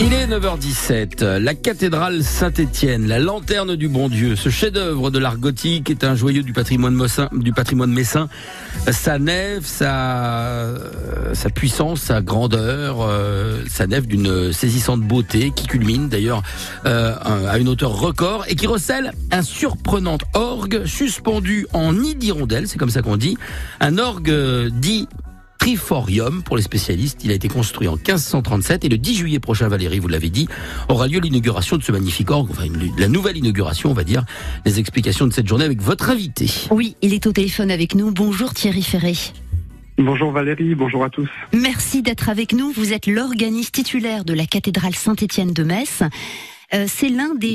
Il est 9h17. La cathédrale Saint-Étienne, la lanterne du bon Dieu, ce chef-d'œuvre de l'art gothique est un joyau du patrimoine messin, du patrimoine messin. Sa nef, sa, sa puissance, sa grandeur, euh, sa nef d'une saisissante beauté qui culmine d'ailleurs euh, à une hauteur record et qui recèle un surprenant orgue suspendu en nid d'hirondelle, c'est comme ça qu'on dit, un orgue dit Triforium pour les spécialistes. Il a été construit en 1537 et le 10 juillet prochain, Valérie, vous l'avez dit, aura lieu l'inauguration de ce magnifique orgue, enfin la nouvelle inauguration, on va dire, les explications de cette journée avec votre invité. Oui, il est au téléphone avec nous. Bonjour Thierry Ferré. Bonjour Valérie, bonjour à tous. Merci d'être avec nous. Vous êtes l'organiste titulaire de la cathédrale Saint-Étienne de Metz. Euh, c'est l'un des